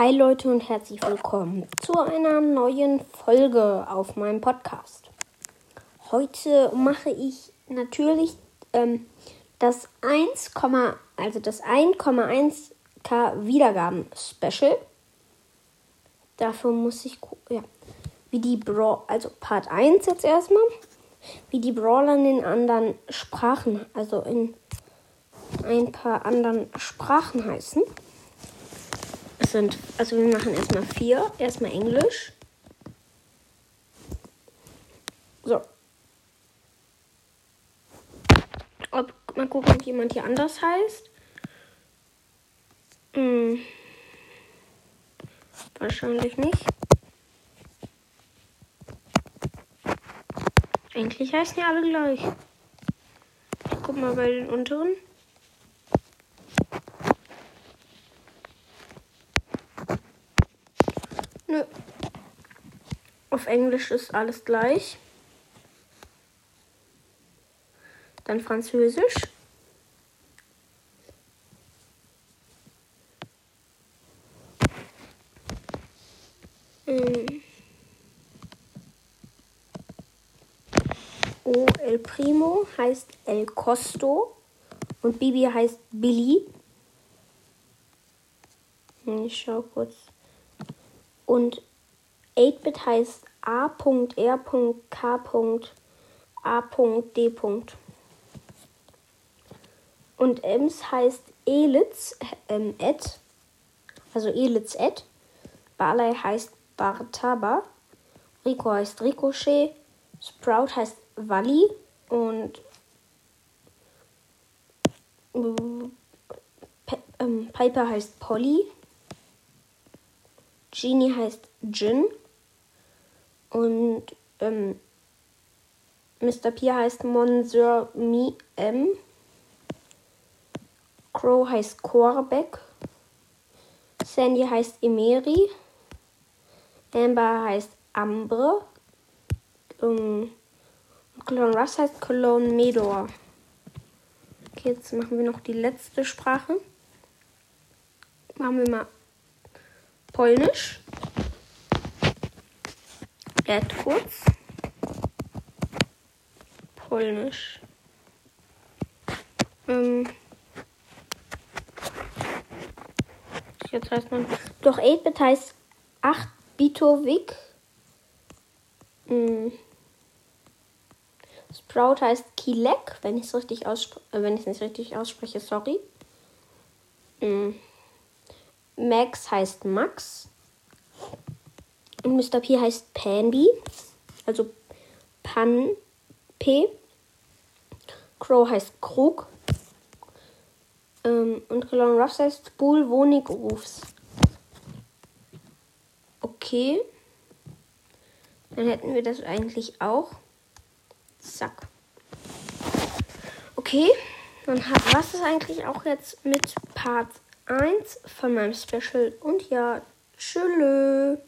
Hi Leute und herzlich willkommen zu einer neuen Folge auf meinem Podcast. Heute mache ich natürlich ähm, das 1, also das 1,1k Wiedergaben Special. Dafür muss ich ja, wie die Brawl, also Part 1 jetzt erstmal, wie die Brawler in anderen Sprachen, also in ein paar anderen Sprachen heißen. Sind, also wir machen erstmal vier. Erstmal Englisch. So. Ob, mal gucken, ob jemand hier anders heißt. Hm. Wahrscheinlich nicht. Eigentlich heißen die alle gleich. Ich guck mal bei den unteren. Nö. Auf Englisch ist alles gleich. Dann Französisch. Mm. O El Primo heißt El Costo und Bibi heißt Billy. Ich schau kurz. Und 8-Bit heißt A.R.K.A.D. Und Ems heißt Elitz, ähm, Ed, also Elitz Ed. Barley heißt Bartaba. Rico heißt Ricochet. Sprout heißt Wally. Und Pe ähm, Piper heißt Polly. Genie heißt Jin. Und ähm, Mr. P heißt Monsieur Mi M. Crow heißt Korbeck. Sandy heißt Emeri. Amber heißt Ambre. Ähm, Clone Russ heißt Cologne Medor. Okay, jetzt machen wir noch die letzte Sprache. Machen wir mal Polnisch. Add kurz. Polnisch. Ähm. Jetzt heißt man. Doch 8-Bit heißt 8-Bitowik. Hm. Sprout heißt Kilek, wenn ich es richtig ausspreche, äh, wenn ich es nicht richtig ausspreche, sorry. Hm. Max heißt Max. Und Mr. P heißt Panby. Also Pan P. Crow heißt Krug. Ähm, und Cologne Ruffs heißt Bull Wonig Rufs. Okay. Dann hätten wir das eigentlich auch. Zack. Okay. Dann war es eigentlich auch jetzt mit Part 1 von meinem Special. Und ja, tschüss.